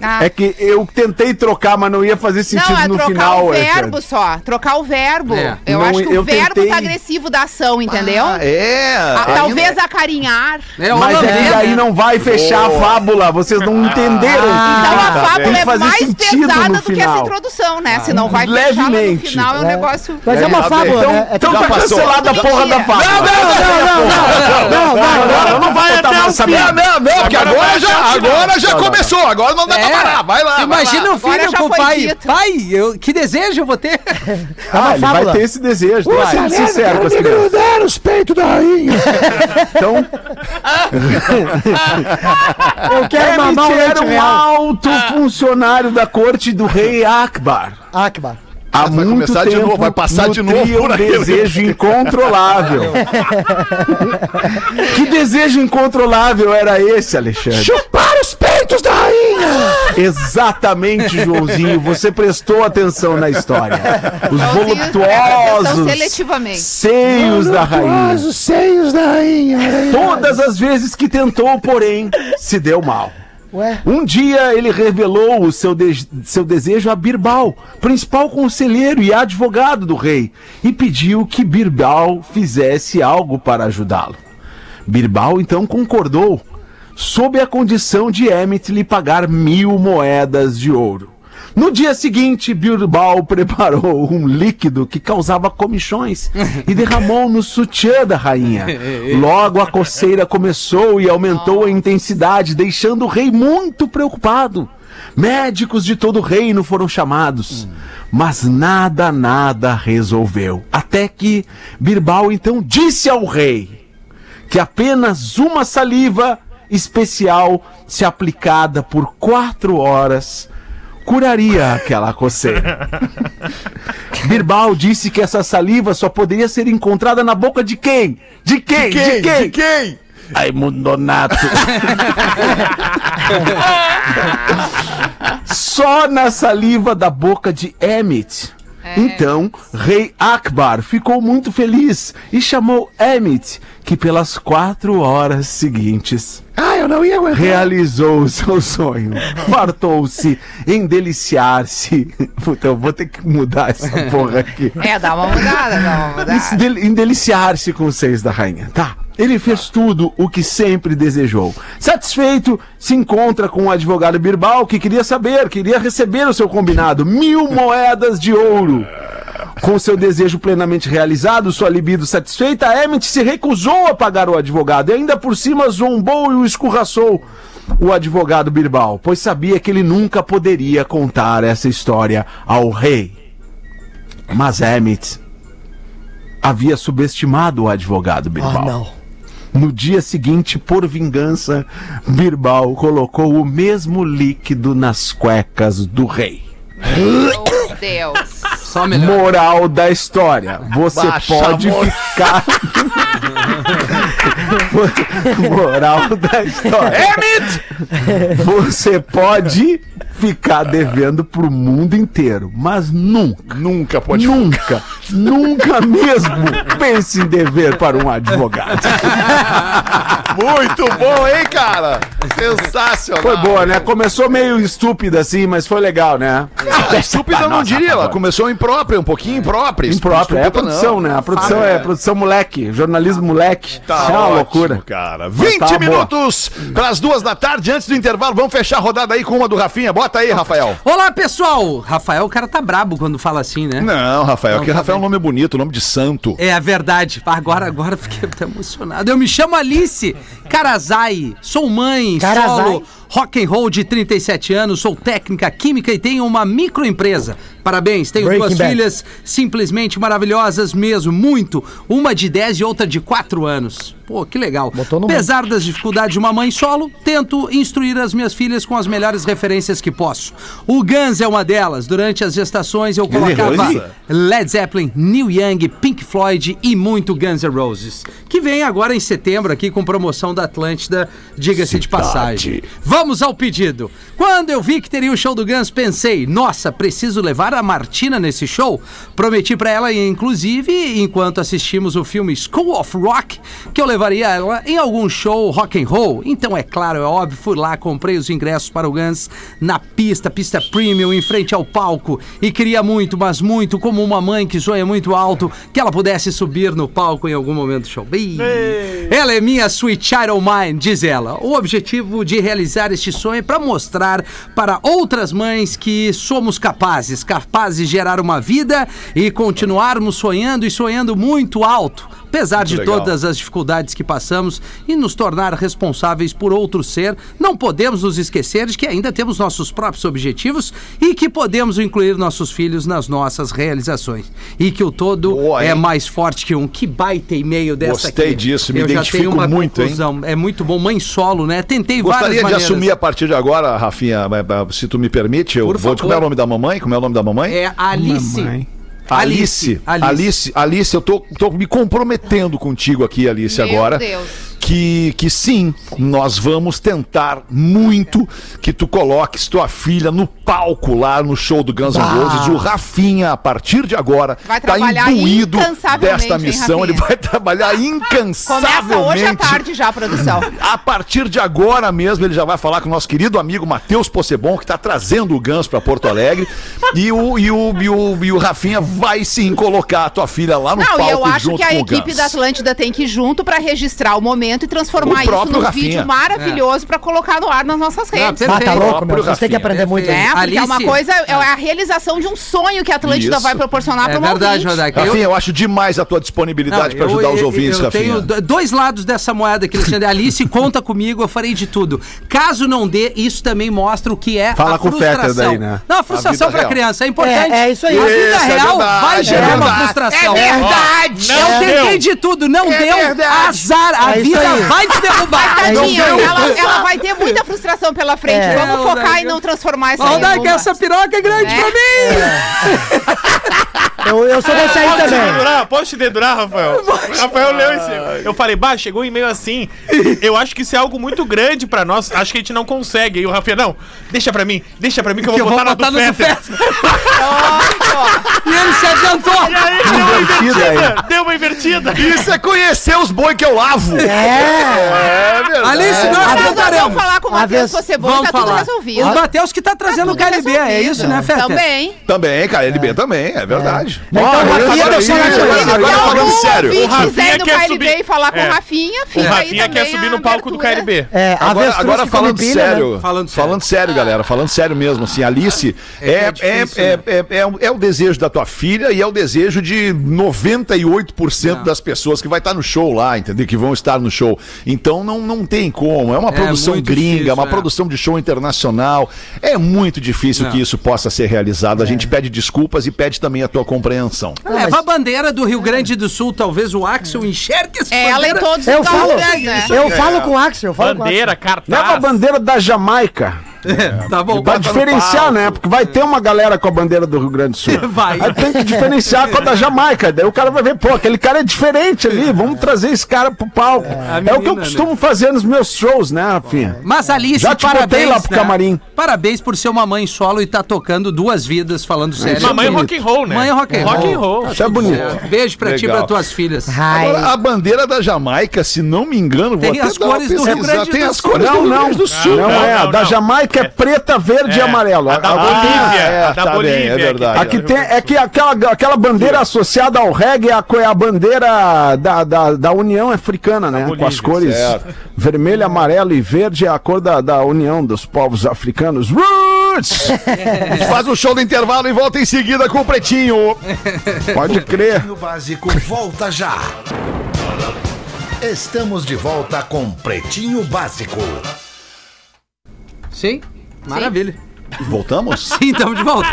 Ah, É que eu tentei trocar, mas não ia fazer sentido não, é no trocar final. o Alexandre. verbo só. Trocar o verbo. É. Eu Não, acho que o verbo tentei- tá agressivo da ação, entendeu? Ah, é. Ah, ainda- talvez acarinhar. É Mas é que holandês, aí né? não vai fechar Boa. a fábula, vocês não entenderam. Então a tá fábula é mais pesada do que essa introdução, né? Se não vai fechar no final, é um negócio... Mas é uma Tá fábula, bem. né? É Então tá cancelada a porra da fábula. Não, não, não, não, não, não vai até o Não, não, não, porque agora já, agora já começou. Agora não dá pra parar, vai lá, vai Imagina lá. o filho com o pai. dito. Pai, eu, que desejo eu vou ter. Ah, ele vai ter esse desejo. Que ser sincero com as crianças. os peitos da rainha. Então, Eu quero mamar um era um alto funcionário da corte do rei Akbar. Akbar. Há Vai muito começar de tempo novo, vai passar de novo um por aquele- desejo incontrolável. que desejo incontrolável era esse, Alexandre? Chupar os peitos da rainha. Exatamente, Joãozinho. Você prestou atenção na história. Os voluptuosos seletivamente. seios da rainha. Os seios da rainha. Todas as vezes que tentou, porém, se deu mal. Ué? Um dia ele revelou o seu, de- seu desejo a Birbal, principal conselheiro e advogado do rei, e pediu que Birbal fizesse algo para ajudá-lo. Birbal então concordou, sob a condição de Emmet lhe pagar mil moedas de ouro. No dia seguinte, Birbal preparou um líquido que causava comichões e derramou no sutiã da rainha. Logo a coceira começou e aumentou a intensidade, deixando o rei muito preocupado. Médicos de todo o reino foram chamados, mas nada, nada resolveu. Até que Birbal então disse ao rei que apenas uma saliva especial, se aplicada por quatro horas, curaria aquela coceira. Birbal disse que essa saliva só poderia ser encontrada na boca de quem? De quem? De quem? De quem? Raimundonato. Só na saliva da boca de Emmet. Então, rei Akbar ficou muito feliz e chamou Emmet, que pelas quatro horas seguintes Ah, eu não ia aguentar. realizou o seu sonho. Fartou-se em deliciar-se. Puta, eu vou ter que mudar essa porra aqui. É, dá uma mudada, dá uma mudada. em deliciar-se com os seios da rainha. Tá. Ele fez tudo o que sempre desejou. Satisfeito, se encontra com o advogado Birbal, que queria saber, queria receber o seu combinado: mil moedas de ouro. Com seu desejo plenamente realizado, sua libido satisfeita, Emmett se recusou a pagar o advogado e ainda por cima zombou e o escorraçou o advogado Birbal, pois sabia que ele nunca poderia contar essa história ao rei. Mas Emmett havia subestimado o advogado Birbal. Ah, não. No dia seguinte, por vingança, Birbal colocou o mesmo líquido nas cuecas do rei. Meu Deus. Só melhor. Moral da história: você Baixa pode amor. ficar. Moral da história: você pode ficar devendo pro mundo inteiro, mas nunca, Nunca pode nunca, nunca mesmo pense em dever para um advogado. Muito bom, hein, cara? Sensacional. Foi boa, né? Começou meio estúpida assim, mas foi legal, né? Ah, estúpida eu não diria, ela começou imprópria, um pouquinho imprópria. Imprópria, é a produção, não. né? A produção é produção moleque, jornalismo moleque. Tá Isso é uma ótimo, loucura. cara. Mas 20 tá minutos para as duas da tarde, antes do intervalo. Vamos fechar a rodada aí com uma do Rafinha. Bota aí, Rafael. Olá, pessoal! Rafael, o cara tá brabo quando fala assim, né? Não, Rafael, Não, que tá Rafael é um bem. nome bonito, nome de santo. É a verdade. Agora, agora fiquei até emocionado. Eu me chamo Alice Karazai, sou mãe, Karazai. solo, rock and roll de 37 anos, sou técnica química e tenho uma microempresa. Parabéns, tenho Breaking duas Bad. filhas simplesmente maravilhosas mesmo, muito. Uma de 10 e outra de 4 anos. Pô, que legal. Botou no Apesar das dificuldades de uma mãe solo, tento instruir as minhas filhas com as melhores referências que posso. O Guns é uma delas. Durante as gestações eu colocava? Led Zeppelin, Neil Young, Pink Floyd e muito Guns N' Roses. Que vem agora em setembro aqui com promoção da Atlântida, diga-se de passagem. Vamos ao pedido. Quando eu vi que teria o show do Guns, pensei, nossa, preciso levar a Martina nesse show. Prometi pra ela, inclusive, enquanto assistimos o filme School of Rock, que eu levaria ela em algum show rock and roll. Então, é claro, é óbvio, fui lá, comprei os ingressos para o Guns na pista, pista premium, em frente ao palco. E queria muito, mas muito, como uma mãe que sonha muito alto, que ela pudesse subir no palco em algum momento do show. Ih, Ela é minha sweet child mine, diz ela. O objetivo de realizar realizar este sonho, para mostrar para outras mães que somos capazes, capazes de gerar uma vida e continuarmos sonhando e sonhando muito alto. Apesar de legal. todas as dificuldades que passamos e nos tornar responsáveis por outro ser, não podemos nos esquecer de que ainda temos nossos próprios objetivos e que podemos incluir nossos filhos nas nossas realizações. E que o todo Boa, é hein? mais forte que um. Que baita e-mail dessa Gostei aqui. disso, me Eu já identifico tenho uma muito, hein? conclusão. É muito bom. Mãe solo, né? Tentei Gostaria várias de assumir a partir de agora, Rafinha, eh, se tu me permite, eu Por vou. favor. Como é o nome da mamãe? Como é o nome da mamãe? É Alice. Mamãe. Alice. Alice. Alice, eu tô, tô me comprometendo contigo aqui, Alice, Meu agora. Deus. Que, que sim, nós vamos tentar muito que tu coloques tua filha no palco lá no show do Guns N' Roses. O Rafinha, a partir de agora, Vai tá trabalhar imbuído desta hein, missão. Ele Rafinha? vai trabalhar incansavelmente. Começa hoje à tarde já a produção. A partir de agora mesmo, ele já vai falar com o nosso querido amigo Matheus Possebon, que está trazendo o Gans para Porto Alegre. e, o, e, o, e, o, e o Rafinha vai sim colocar a tua filha lá no Não, palco e eu acho junto que a equipe da Atlântida tem que ir junto pra registrar o momento e transformar O isso num Rafinha. vídeo maravilhoso pra colocar no ar nas nossas redes. perfeito. Ah, tá louco, meu. Vocês têm que aprender muito. É, porque é uma Alice. coisa, é a realização de um sonho que a Atlântida Isso. vai proporcionar É para um verdade, ouvinte. Rodaica. Eu- Rafinha, eu acho demais a tua disponibilidade Não, para eu- ajudar os eu- ouvintes, eu Rafinha. tenho do- dois lados dessa moeda aqui, Alexandre. Alice, conta comigo, eu farei de tudo. Caso não dê, isso também mostra o que é Fala a com o Fetter frustração. daí, né? Não, a frustração para real. criança é importante. É, é isso aí. A vida Isso, é real verdade, vai é gerar uma verdade. frustração. É verdade. Eu Não tentei deu. de tudo, não É deu. verdade. Azar, a É vida vai te derrubar. Tadinha, deu. ela, ela vai ter muita frustração pela frente. É. Vamos É, focar Rodaica. e não transformar isso Rodaica, essa piroca é grande É. pra mim. Eu, eu sou desse aí Posso te também. dedurar? Posso te dedurar, Rafael? Rafael leu esse. Eu falei, bah, chegou um e-mail assim. Eu acho que isso é algo muito grande pra nós. Acho que a gente não consegue. E o Rafael, não, deixa pra mim, deixa pra mim que eu Que vou eu vou botar botar na no do Fetter. E ele se adiantou. E aí, deu uma Invertida invertida. Deu uma invertida. Isso é conhecer os boi que eu lavo. É. É verdade. Alice, nós nós voltaremos. vamos falar com o Matheus Vamos tá tudo falar. resolvido. O Matheus que tá trazendo o Tudo KLB, é isso, né, Fetter? Também. Também, cara, LB também, é verdade. Então, Ó, Rafinha, com ele. agora falando sério. O Rafinha quiser ir no quer KLB subir- e falar com É. o Rafinha, O fica aí Rafinha quer subir no palco do. KLB. É, Agora, come falando sério, né? Falando falando sério. galera, falando sério mesmo, assim, Alice, é, é é, é, né? é, é, o- é o desejo da tua filha e é o desejo de 98% das pessoas que vai estar no show lá, entendeu? Que vão estar no show. Então não, não tem como. É uma É produção gringa, difícil, uma é. produção de show internacional. É muito difícil Não. que isso possa ser realizado. A gente pede desculpas e pede também a tua compreensão. Leva a bandeira do Rio Grande do Sul, talvez o Axel enxergue essa É, ela em bandeira. todos Eu falo, né? eu falo com o Axel, eu falo com o Bandeira, Axel. cartaz. Leva a bandeira da Jamaica. Tá bom. Pra diferenciar, né? Porque vai ter uma galera com a bandeira do Rio Grande do Sul. Vai. Aí tem que diferenciar com a da Jamaica. Daí o cara vai ver, pô, aquele cara é diferente ali. Vamos trazer esse cara pro palco. É, a o que eu menina, costumo fazer nos meus shows, né, Rafinha? Mas Alice, Já te parabéns. lá pro né? camarim. Parabéns por ser uma mãe solo e tá tocando duas vidas, falando sério. Mamãe bonito. rock and roll, né? Mãe rock and roll. Rock and roll. Isso é bonito. É, Beijo pra ti e Legal. pra tuas filhas. Agora, a bandeira da Jamaica, se não me engano, Tem vou até as dar uma cores do Rio. Grande Tem do as Sul. cores do Não, Rio não. Grande do Sul. Não, não, é. da não. Jamaica é preta, verde e É. amarelo. A da A- a- Bolívia. é, a da tá bem, Bolívia. é verdade. Aqui tem, é que aquela, aquela bandeira associada ao reggae é a, co- é a bandeira da, da, da União Africana, né? Com as Bolívia, cores certo. vermelho, amarelo e verde é a cor da, da União dos Povos Africanos. Roots! A gente faz um show do intervalo e volta em seguida com o Pretinho. Pode crer. Pretinho Básico volta já. Estamos de volta com Pretinho Básico. Sim? Maravilha. Voltamos? Sim, estamos de volta.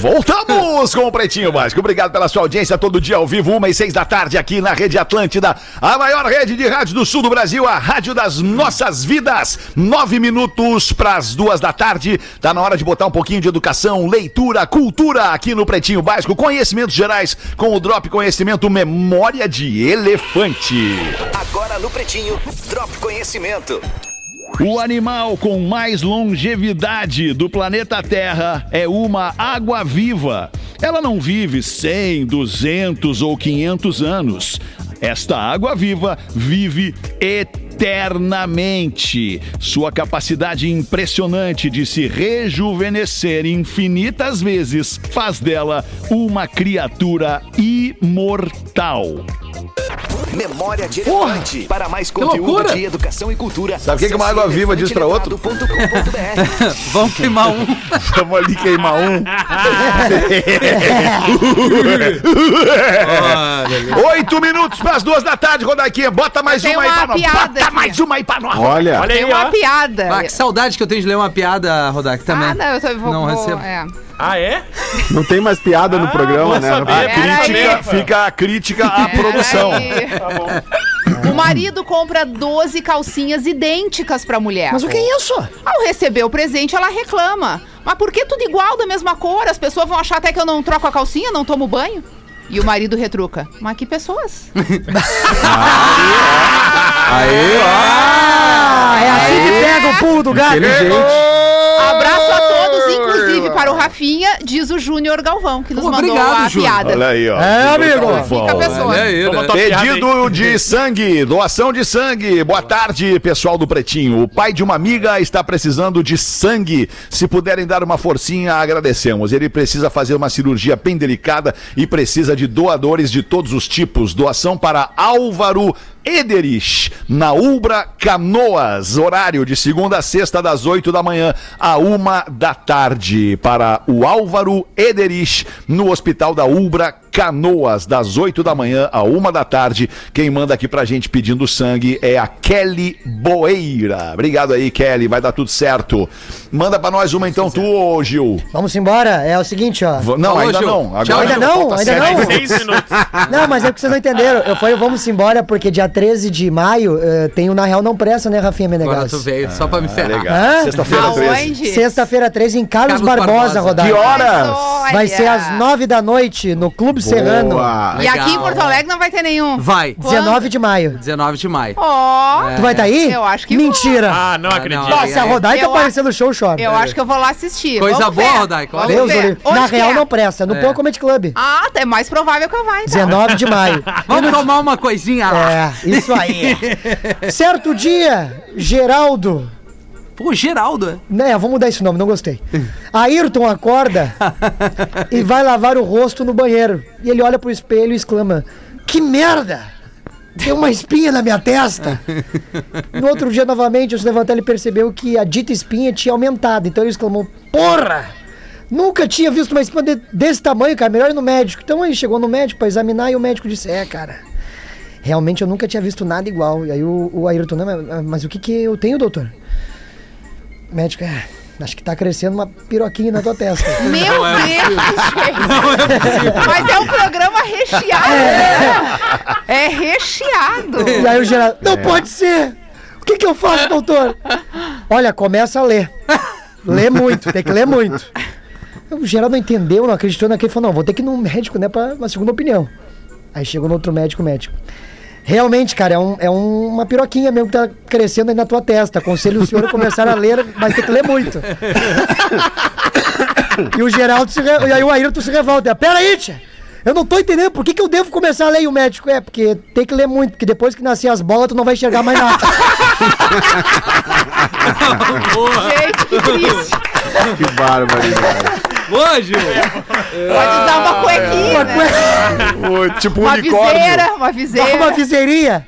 Voltamos com o Pretinho Básico. Obrigado pela sua audiência todo dia ao vivo, uma e seis da tarde aqui na Rede Atlântida, a maior rede de rádio do sul do Brasil, a rádio das nossas vidas. Nove minutos para as duas da tarde. Tá na hora de botar um pouquinho de educação, leitura, cultura aqui no Pretinho Básico. Conhecimentos gerais com o Drop Conhecimento Memória de Elefante. Agora no Pretinho, Drop Conhecimento. O animal com mais longevidade do planeta Terra é uma água-viva. Ela não vive 100, 200 ou 500 anos. Esta água-viva vive eternamente. Sua capacidade impressionante de se rejuvenescer infinitas vezes faz dela uma criatura imortal. Memória de Elefante. Para mais conteúdo loucura. de educação e cultura. Sabe o que que uma água viva diz pra outro? Vamos queimar um. Vamos ali queimar um. Oito minutos para as duas da tarde, Rodaquinha. Bota mais Tem uma aí uma pra nós. piada Bota aqui. mais uma aí pra nós. Olha, Olha aí, uma ó. piada. Ah, que saudade que eu tenho de ler uma piada, Rodak, também. Ah, não, eu só vou, Não vou- recebo. é. Ah, é? não tem mais piada no Ah, programa, bom né? saber. rapaz? Pera Crítica, fica a crítica à Pera produção. aí. O marido compra 12 calcinhas idênticas pra mulher. Mas o que é isso? Ao receber o presente, ela reclama. Mas por que tudo igual, da mesma cor? As pessoas vão achar até que eu não troco a calcinha, não tomo banho? E o marido retruca. Mas que pessoas? Aí, ó. Ah, é assim que pega o pulo do gato. Abraço a todos, inclusive para o Rafinha, diz o Júnior Galvão, que nos Pô, mandou obrigado, a Júnior. piada. Olha aí, ó. É, amigo. Fica a pessoa. Olha aí, né? Pedido de sangue, doação de sangue. Boa tarde, pessoal do Pretinho. O pai de uma amiga está precisando de sangue. Se puderem dar uma forcinha, agradecemos. Ele precisa fazer uma cirurgia bem delicada e precisa de doadores de todos os tipos. Doação para Álvaro Ederich, na Ubra Canoas, horário de segunda a sexta, das 8 da manhã a uma da tarde. Para o Álvaro Ederich, no Hospital da Ubra Canoas, das 8 da manhã a uma da tarde. Quem manda aqui pra gente pedindo sangue é a Kelly Boeira. Obrigado aí, Kelly, vai dar tudo certo. Manda pra nós uma então, tu, ô, Gil. Vamos embora. É o seguinte, ó. V- Não, Falou, ainda Gil. não. Agora Tchau, ainda não? Ainda sete não? Não, mas é porque vocês não entenderam. Eu falei, vamos embora, porque dia 13 de maio eh, tem o Na Real Não Presta, né, Rafinha Agora Menegas? tu veio só pra me ferrar. Legal. Hã? Sexta-feira 13. Aonde? Sexta-feira 13 em Carlos, Carlos Barbosa, Barbosa. rodada. Que horas? Vai ser às 9 da noite no Clube Serrano. Boa. E aqui em. Porto Alegre não vai ter nenhum. Vai. Quando? 19 de maio. 19 de maio. Ó, Tu vai estar aí? Eu acho que Mentira. Ah, não acredito. não. Nossa, se a Rodaica Eu aparecer no show, chora. eu acho que eu vou lá assistir. Coisa Vamos boa, ver. Rodaica, olha Deus, ver. Na real é? não presta, no É. Pão Comedy Club. Ah, é mais provável que eu vá, então. 19 de maio. Vamos tomar uma coisinha lá. É, isso aí. certo dia, Geraldo. Pô, Geraldo. é? Né, vamos mudar esse nome, não gostei. Ayrton acorda e vai lavar o rosto no banheiro. E ele olha pro espelho e exclama: Que merda! Tem uma espinha na minha testa. No outro dia, novamente, ao se levantar, ele percebeu que a dita espinha tinha aumentado. Então ele exclamou: Porra! Nunca tinha visto uma espinha de- desse tamanho, cara. Melhor ir no médico. Então aí chegou no médico pra examinar e o médico disse: É, cara. Realmente eu nunca tinha visto nada igual. E aí o, o Ayrton, mas, mas o que que eu tenho, doutor? O médico, é, acho que tá crescendo uma piroquinha na tua testa. Meu Deus, gente. Mas é um programa recheado, né? É recheado. E aí o Geraldo, não pode ser! O que que eu faço, doutor? Olha, começa a ler. Lê muito, tem que ler muito. O Geraldo não entendeu, não acreditou naquele, falou, não, vou ter que ir num médico, né, pra uma segunda opinião. Aí chegou no outro médico, o médico. Realmente, cara, é, um- é um- uma piroquinha mesmo que tá crescendo aí na tua testa. Aconselho o senhor a começar a ler, mas tem que ler muito. E o Geraldo se re... E aí o Ayrton se revolta. Pera aí, tia. Eu não tô entendendo por que, que eu devo começar a ler e o médico. É, porque tem que ler muito, porque depois que nascer as bolas, tu não vai enxergar mais nada. Gente, que triste. Que barbaridade. Gil. Pode usar uma cuequinha, Uma né? cueca, Ô, tipo Uma unicórnio. viseira, uma uma viseira. viseirinha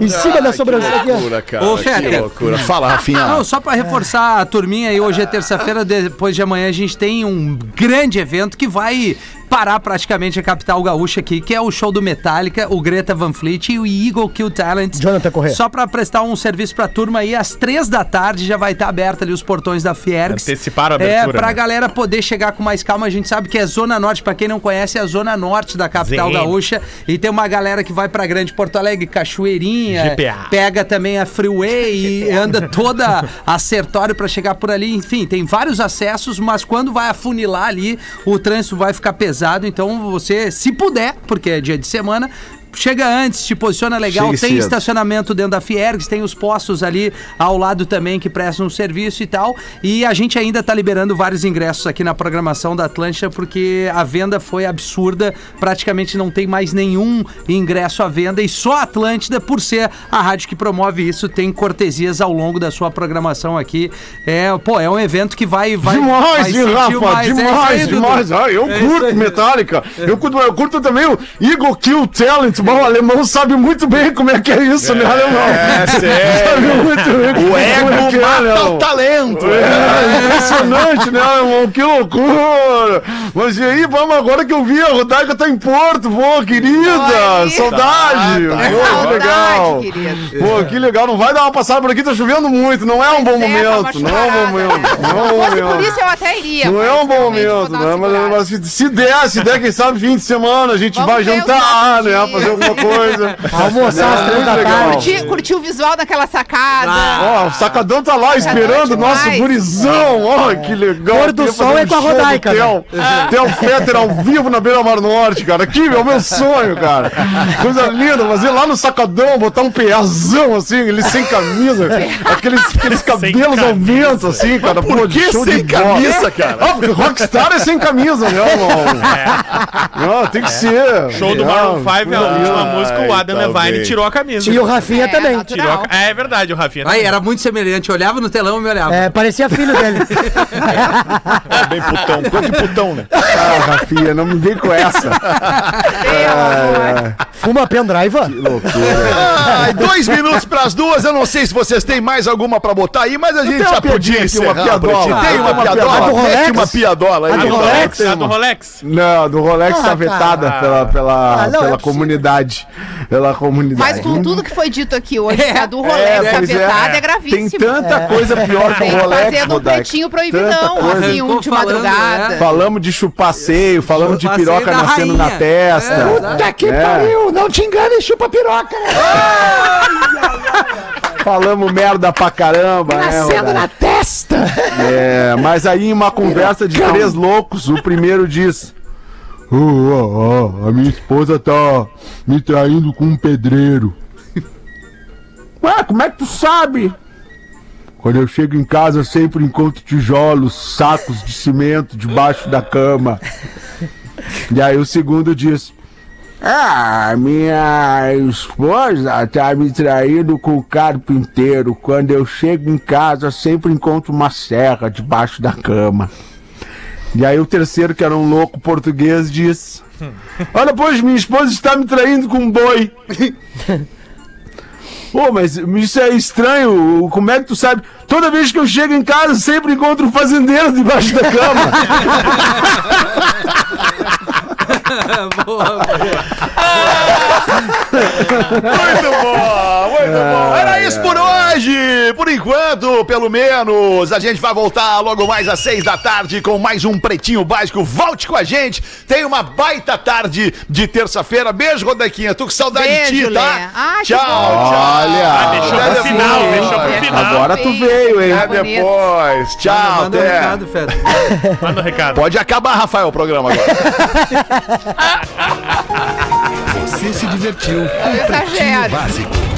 em cima da sobrancelha. ó. Loucura, cara. Ô, que loucura. Fala, Rafinha. Não, só pra reforçar a turminha aí, hoje é terça-feira, depois de amanhã a gente tem um grande evento que vai parar praticamente a capital gaúcha aqui, que é o show do Metallica, o Greta Van Fleet e o Eagle Kill Talent. Jonathan Corrêa. Só pra prestar um serviço pra turma aí, às três da tarde já vai estar aberto ali os portões da Fiergs. Anteciparam a É, abertura, pra né? galera poder chegar com mais calma, a gente sabe que é Zona Norte, pra quem não conhece, é a Zona Norte da capital ZN. gaúcha. E tem uma galera que vai pra Grande Porto Alegre, Cachoeirinha, GPA. pega também a Freeway e anda toda acertório pra chegar por ali. Enfim, tem vários acessos, mas quando vai afunilar ali, o trânsito vai ficar pesado. Então você, se puder, porque é dia de semana, Chega antes, te posiciona legal, Chegue tem cedo. estacionamento dentro da Fiergs, tem os postos ali ao lado também que prestam um serviço e tal. E a gente ainda tá liberando vários ingressos aqui na programação da Atlântica, porque a venda foi absurda, praticamente não tem mais nenhum ingresso à venda e só a Atlântida, por ser a rádio que promove isso, tem cortesias ao longo da sua programação aqui. É, pô, é um evento que vai vai vai Demais, sentir Rafa, mais. É demais, aí, Dudu. demais. Ah, eu É curto aí. Metallica. Eu curto, eu curto também o Eagle Kill Talent, alemão, o alemão sabe muito bem como é que é isso, né, alemão? É sério. Sabe muito bem como O é que ego é, mata alemão. o talento. É impressionante, né, irmão? Que loucura! Mas e aí, vamos agora que eu vi, a Rodaica tá em Porto, pô, querida! Oi. Saudade! Tá, tá. Pô, que Saudade, legal! querido. Pô, que legal, não vai dar uma passada por aqui, tá chovendo muito, não é um bom é, tá momento, não é um bom momento, não é um bom fosse por momento. isso, eu até iria. Não é um bom momento, né? Mas, mas se, der, se der, quem sabe fim de semana a gente Vamos vai jantar, né? dias. Fazer alguma coisa. Almoçar às É, três muito da legal. tarde. Curti, curti o visual daquela sacada. Ó, o Sacadão tá lá esperando o nosso gurizão. Ó, que legal. Pôr do sol é com a Rodaica, Theo. Theo Fetter ao vivo na Beira Mar Norte, cara. Aqui é o meu sonho, cara. Coisa linda, fazer lá no Sacadão, botar um peazão assim, ele sem camisa. Aqueles, aqueles cabelos ao vento, assim, cara. Pô, Por que show sem bola. camisa, cara? Ah, porque rockstar é sem camisa, né, irmão? Não, tem que ser. Show do É, Maroon 5, a coisa última música, o Adam tá Levine tirou a camisa. E o Rafinha É, também. Tirou a... É verdade, o Rafinha. Aí, era muito semelhante. Olhava no telão e me olhava. É, parecia filho dele. É bem putão, coisa de putão, né? Ah, Rafinha, não me vem com essa. É, Fuma pendrive? Ai, dois minutos pras duas. Eu não sei se vocês têm mais alguma pra botar aí, mas a gente já uma podia aqui, uma piadola. Tem Ah, uma piadola? piadola. A do Mete uma piadola A aí. do do Rolex? A do Rolex? Não, do Rolex Ah, tá vetada pela, pela, É comunidade. Pela comunidade. Mas com tudo que foi dito aqui hoje, É, do Rolex É, é, pois vetada, é, Tem gravíssimo. tanta coisa pior que Tem o Rolex, no Rodaica. pretinho proibidão, coisa. assim, um de falando, madrugada. é. Falamos de chupasseio, falamos de piroca nascendo na rainha. testa. É, Puta que É. pariu, não te engane, chupa piroca. Falamos merda pra caramba, né, Nascendo Rodaica? na testa. É, mas aí em uma conversa de três loucos, o primeiro diz: "Ô, ó, ó, a minha esposa tá me traindo com um pedreiro. Ué, como é que tu sabe? Quando eu chego em casa, eu sempre encontro tijolos, sacos de cimento debaixo da cama. E aí o segundo diz: Ah, minha esposa tá me traindo com o carpinteiro. Quando eu chego em casa, sempre encontro uma serra debaixo da cama. E aí o terceiro, que era um louco português, diz: Olha, pois, minha esposa está me traindo com um boi. Pô, mas isso é estranho. Como é que tu sabe? Toda vez que eu chego em casa, sempre encontro um fazendeiro debaixo da cama. Boa, Muito bom, muito bom. Era isso por hoje. Por enquanto, pelo menos. A gente vai voltar logo mais às seis da tarde com mais um Pretinho Básico. Volte com a gente. Tem uma baita tarde de terça-feira. Beijo, Rodequinha. Tô com saudade Beijo, de ti, tá? Ah, tchau, tchau. Olha, Ah, deixou pro final, depois. deixou pro final. Agora tu veio, hein? Até depois. Tchau, Manda um até. recado, Feta. Manda o recado. Pode acabar, Rafael, o programa agora. Você se divertiu com Eu Pretinho exagero. Básico.